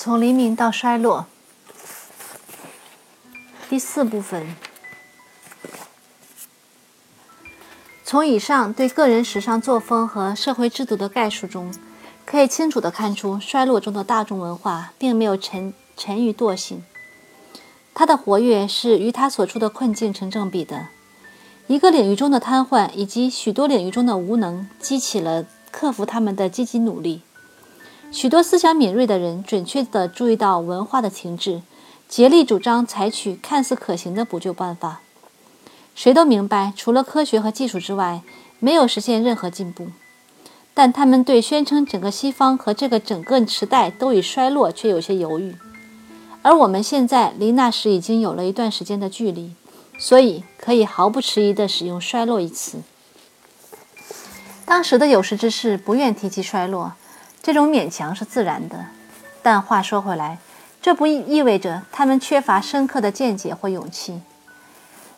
从黎明到衰落，第四部分。从以上对个人时尚作风和社会制度的概述中，可以清楚地看出，衰落中的大众文化并没有沉沉于惰性，它的活跃是与它所处的困境成正比的。一个领域中的瘫痪以及许多领域中的无能，激起了克服他们的积极努力。许多思想敏锐的人准确地注意到文化的停滞，竭力主张采取看似可行的补救办法。谁都明白，除了科学和技术之外，没有实现任何进步。但他们对宣称整个西方和这个整个时代都已衰落却有些犹豫。而我们现在离那时已经有了一段时间的距离，所以可以毫不迟疑地使用“衰落”一词。当时的有识之士不愿提及衰落。这种勉强是自然的，但话说回来，这不意味着他们缺乏深刻的见解或勇气。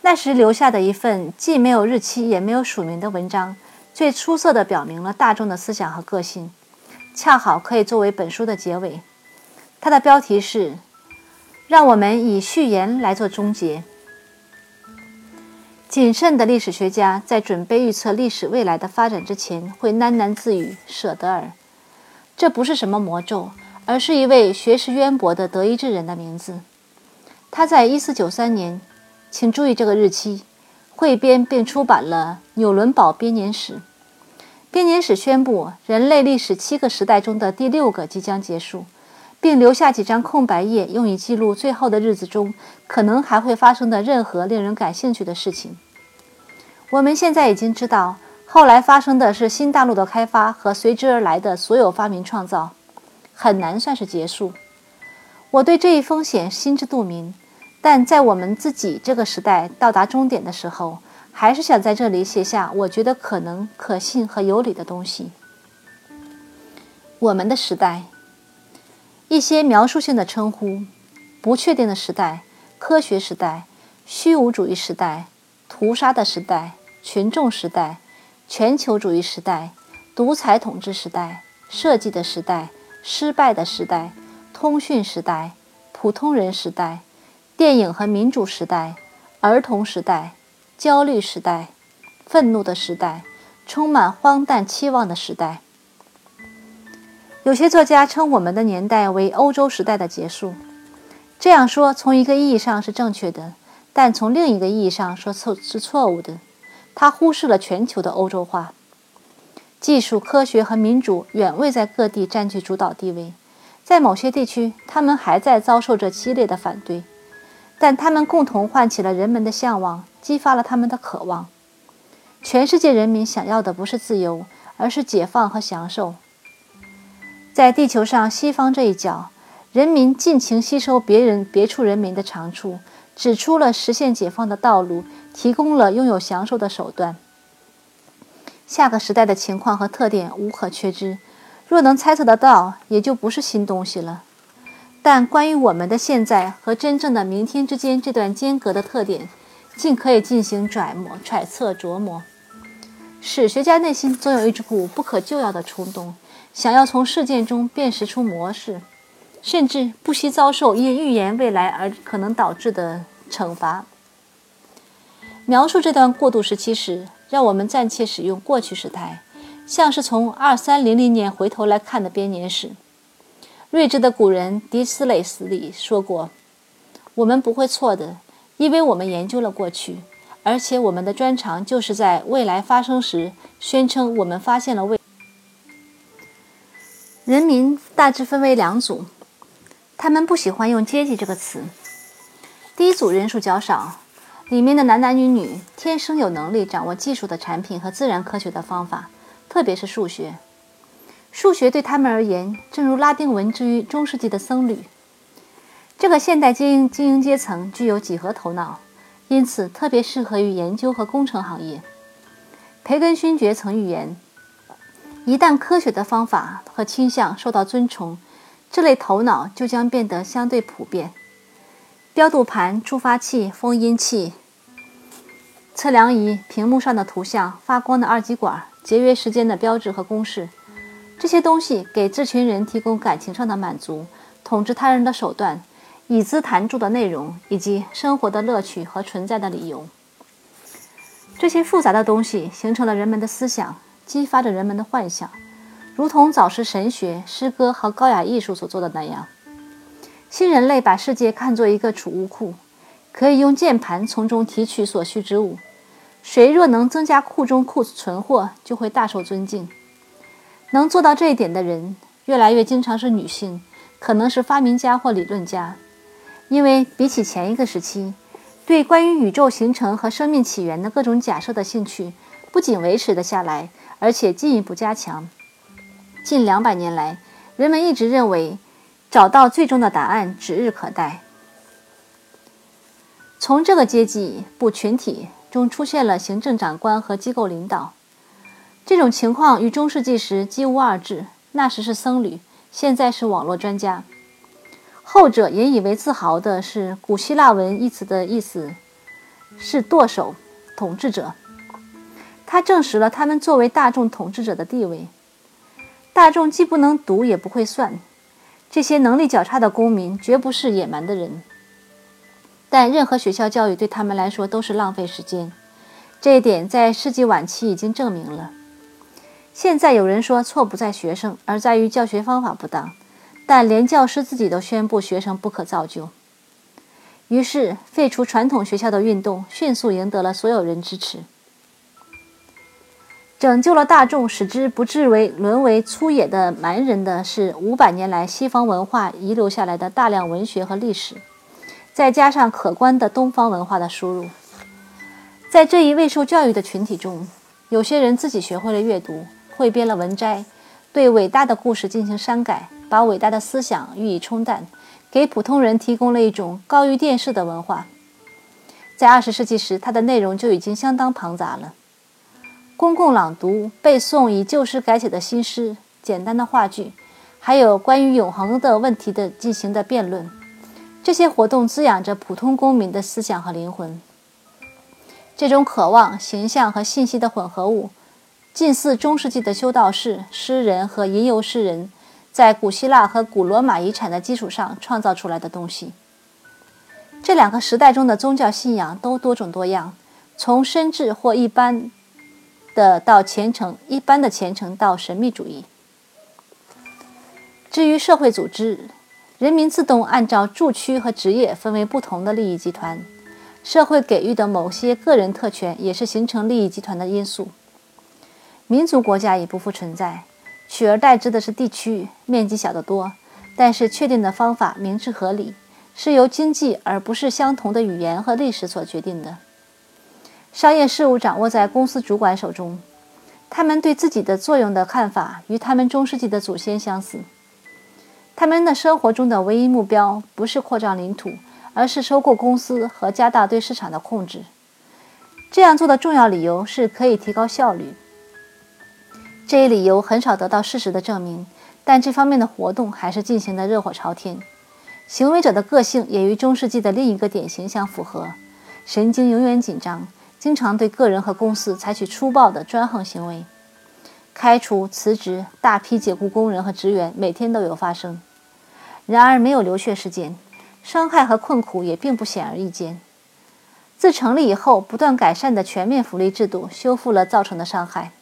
那时留下的一份既没有日期也没有署名的文章，最出色地表明了大众的思想和个性，恰好可以作为本书的结尾。它的标题是：“让我们以序言来做终结。”谨慎的历史学家在准备预测历史未来的发展之前，会喃喃自语：“舍得尔。”这不是什么魔咒，而是一位学识渊博的德意志人的名字。他在1493年，请注意这个日期，汇编并出版了《纽伦堡编年史》。编年史宣布，人类历史七个时代中的第六个即将结束，并留下几张空白页，用以记录最后的日子中可能还会发生的任何令人感兴趣的事情。我们现在已经知道。后来发生的是新大陆的开发和随之而来的所有发明创造，很难算是结束。我对这一风险心知肚明，但在我们自己这个时代到达终点的时候，还是想在这里写下我觉得可能、可信和有理的东西。我们的时代，一些描述性的称呼：不确定的时代、科学时代、虚无主义时代、屠杀的时代、群众时代。全球主义时代、独裁统治时代、设计的时代、失败的时代、通讯时代、普通人时代、电影和民主时代、儿童时代、焦虑时代、愤怒的时代、充满荒诞期望的时代。有些作家称我们的年代为欧洲时代的结束。这样说从一个意义上是正确的，但从另一个意义上说错是错误的。他忽视了全球的欧洲化，技术、科学和民主远未在各地占据主导地位，在某些地区，他们还在遭受着激烈的反对，但他们共同唤起了人们的向往，激发了他们的渴望。全世界人民想要的不是自由，而是解放和享受。在地球上西方这一角，人民尽情吸收别人别处人民的长处，指出了实现解放的道路。提供了拥有享受的手段。下个时代的情况和特点无可缺之，若能猜测得到，也就不是新东西了。但关于我们的现在和真正的明天之间这段间隔的特点，尽可以进行揣摩、揣测、琢磨。史学家内心总有一股不可救药的冲动，想要从事件中辨识出模式，甚至不惜遭受因预言未来而可能导致的惩罚。描述这段过渡时期时，让我们暂且使用过去时态，像是从二三零零年回头来看的编年史。睿智的古人迪斯雷斯里说过：“我们不会错的，因为我们研究了过去，而且我们的专长就是在未来发生时宣称我们发现了未。”人民大致分为两组，他们不喜欢用阶级这个词。第一组人数较少。里面的男男女女天生有能力掌握技术的产品和自然科学的方法，特别是数学。数学对他们而言，正如拉丁文之于中世纪的僧侣。这个现代精英精英阶层具有几何头脑，因此特别适合于研究和工程行业。培根勋爵曾预言，一旦科学的方法和倾向受到尊崇，这类头脑就将变得相对普遍。标度盘、触发器、封音器。测量仪、屏幕上的图像、发光的二极管、节约时间的标志和公式，这些东西给这群人提供感情上的满足，统治他人的手段、以资谈著的内容，以及生活的乐趣和存在的理由。这些复杂的东西形成了人们的思想，激发着人们的幻想，如同早时神学、诗歌和高雅艺术所做的那样。新人类把世界看作一个储物库，可以用键盘从中提取所需之物。谁若能增加库中库存货，就会大受尊敬。能做到这一点的人，越来越经常是女性，可能是发明家或理论家，因为比起前一个时期，对关于宇宙形成和生命起源的各种假设的兴趣不仅维持了下来，而且进一步加强。近两百年来，人们一直认为找到最终的答案指日可待。从这个阶级不群体中出现了行政长官和机构领导。这种情况与中世纪时几无二致。那时是僧侣，现在是网络专家。后者引以为自豪的是古希腊文一词的意思是舵手、统治者。他证实了他们作为大众统治者的地位。大众既不能读也不会算，这些能力较差的公民绝不是野蛮的人。但任何学校教育对他们来说都是浪费时间，这一点在世纪晚期已经证明了。现在有人说错不在学生，而在于教学方法不当，但连教师自己都宣布学生不可造就。于是，废除传统学校的运动迅速赢得了所有人支持。拯救了大众，使之不至为沦为粗野的蛮人的是五百年来西方文化遗留下来的大量文学和历史，再加上可观的东方文化的输入。在这一未受教育的群体中，有些人自己学会了阅读。汇编了文摘，对伟大的故事进行删改，把伟大的思想予以冲淡，给普通人提供了一种高于电视的文化。在二十世纪时，它的内容就已经相当庞杂了：公共朗读、背诵以旧诗改写的新诗、简单的话剧，还有关于永恒的问题的进行的辩论。这些活动滋养着普通公民的思想和灵魂。这种渴望、形象和信息的混合物。近似中世纪的修道士、诗人和吟游诗人，在古希腊和古罗马遗产的基础上创造出来的东西。这两个时代中的宗教信仰都多种多样，从深挚或一般的到虔诚，一般的虔诚到神秘主义。至于社会组织，人民自动按照住区和职业分为不同的利益集团，社会给予的某些个人特权也是形成利益集团的因素。民族国家也不复存在，取而代之的是地区，面积小得多，但是确定的方法明智合理，是由经济而不是相同的语言和历史所决定的。商业事务掌握在公司主管手中，他们对自己的作用的看法与他们中世纪的祖先相似。他们的生活中的唯一目标不是扩张领土，而是收购公司和加大对市场的控制。这样做的重要理由是可以提高效率。这一理由很少得到事实的证明，但这方面的活动还是进行的热火朝天。行为者的个性也与中世纪的另一个典型相符合：神经永远紧张，经常对个人和公司采取粗暴的专横行为。开除、辞职、大批解雇工人和职员，每天都有发生。然而，没有流血事件，伤害和困苦也并不显而易见。自成立以后，不断改善的全面福利制度修复了造成的伤害。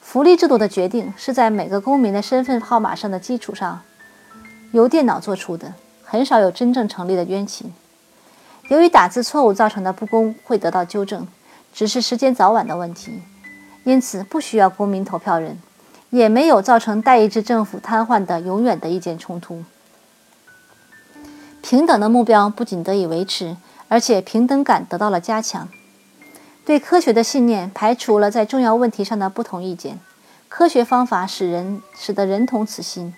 福利制度的决定是在每个公民的身份号码上的基础上，由电脑做出的，很少有真正成立的冤情。由于打字错误造成的不公会得到纠正，只是时间早晚的问题，因此不需要公民投票人，也没有造成代议制政府瘫痪的永远的意见冲突。平等的目标不仅得以维持，而且平等感得到了加强。对科学的信念排除了在重要问题上的不同意见。科学方法使人使得人同此心。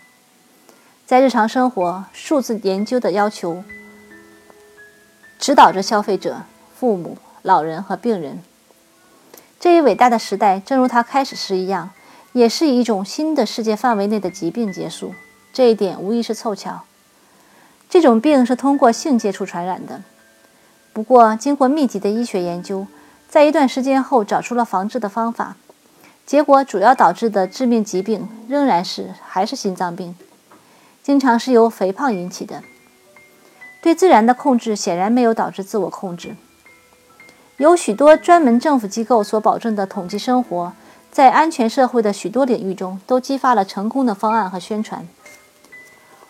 在日常生活，数字研究的要求指导着消费者、父母、老人和病人。这一伟大的时代，正如它开始时一样，也是以一种新的世界范围内的疾病结束。这一点无疑是凑巧。这种病是通过性接触传染的。不过，经过密集的医学研究。在一段时间后，找出了防治的方法，结果主要导致的致命疾病仍然是还是心脏病。经常是由肥胖引起的。对自然的控制显然没有导致自我控制。有许多专门政府机构所保证的统计生活，在安全社会的许多领域中都激发了成功的方案和宣传。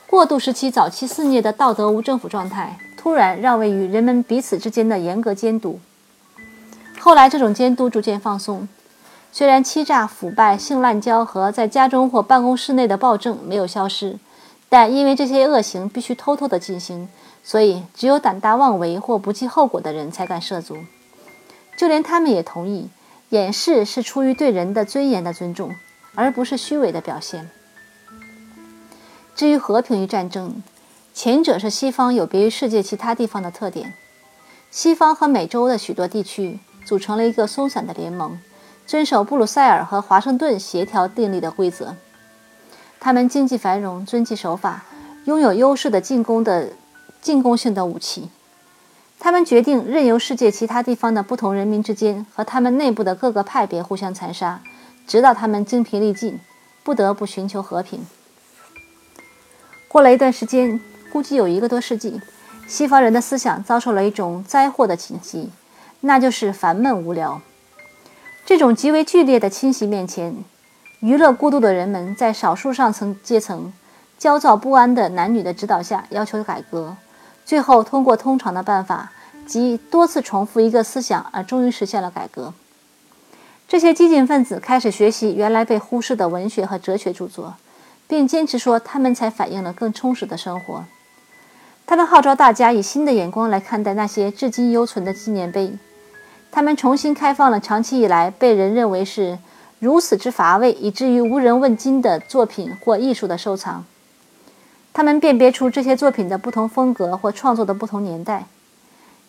过渡时期早期肆虐的道德无政府状态，突然让位于人们彼此之间的严格监督。后来，这种监督逐渐放松。虽然欺诈、腐败、性滥交和在家中或办公室内的暴政没有消失，但因为这些恶行必须偷偷地进行。所以，只有胆大妄为或不计后果的人才敢涉足。就连他们也同意，掩饰是出于对人的尊严的尊重，而不是虚伪的表现。至于和平与战争，前者是西方有别于世界其他地方的特点。西方和美洲的许多地区组成了一个松散的联盟，遵守布鲁塞尔和华盛顿协调订立的规则。他们经济繁荣，遵纪守法，拥有优势的进攻的。进攻性的武器，他们决定任由世界其他地方的不同人民之间和他们内部的各个派别互相残杀，直到他们精疲力尽，不得不寻求和平。过了一段时间，估计有一个多世纪，西方人的思想遭受了一种灾祸的侵袭，那就是烦闷无聊。这种极为剧烈的侵袭面前，娱乐过度的人们在少数上层阶层焦躁不安的男女的指导下要求改革。最后，通过通常的办法，即多次重复一个思想，而终于实现了改革。这些激进分子开始学习原来被忽视的文学和哲学著作，并坚持说他们才反映了更充实的生活。他们号召大家以新的眼光来看待那些至今犹存的纪念碑。他们重新开放了长期以来被人认为是如此之乏味，以至于无人问津的作品或艺术的收藏。他们辨别出这些作品的不同风格或创作的不同年代。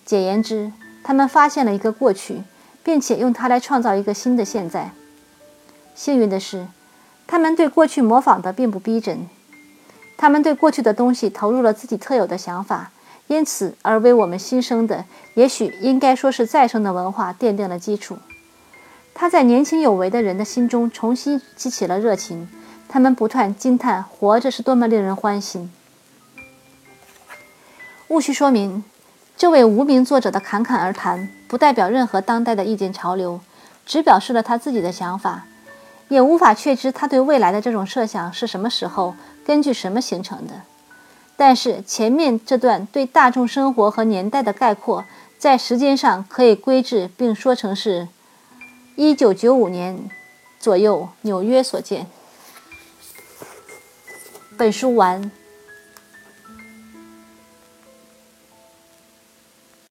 简言之，他们发现了一个过去，并且用它来创造一个新的现在。幸运的是，他们对过去模仿的并不逼真。他们对过去的东西投入了自己特有的想法，因此而为我们新生的，也许应该说是再生的文化奠定了基础。他在年轻有为的人的心中重新激起了热情。他们不断惊叹活着是多么令人欢喜。务须说明，这位无名作者的侃侃而谈不代表任何当代的意见潮流，只表示了他自己的想法，也无法确知他对未来的这种设想是什么时候、根据什么形成的。但是前面这段对大众生活和年代的概括，在时间上可以归置并说成是1995年左右纽约所见。本书完。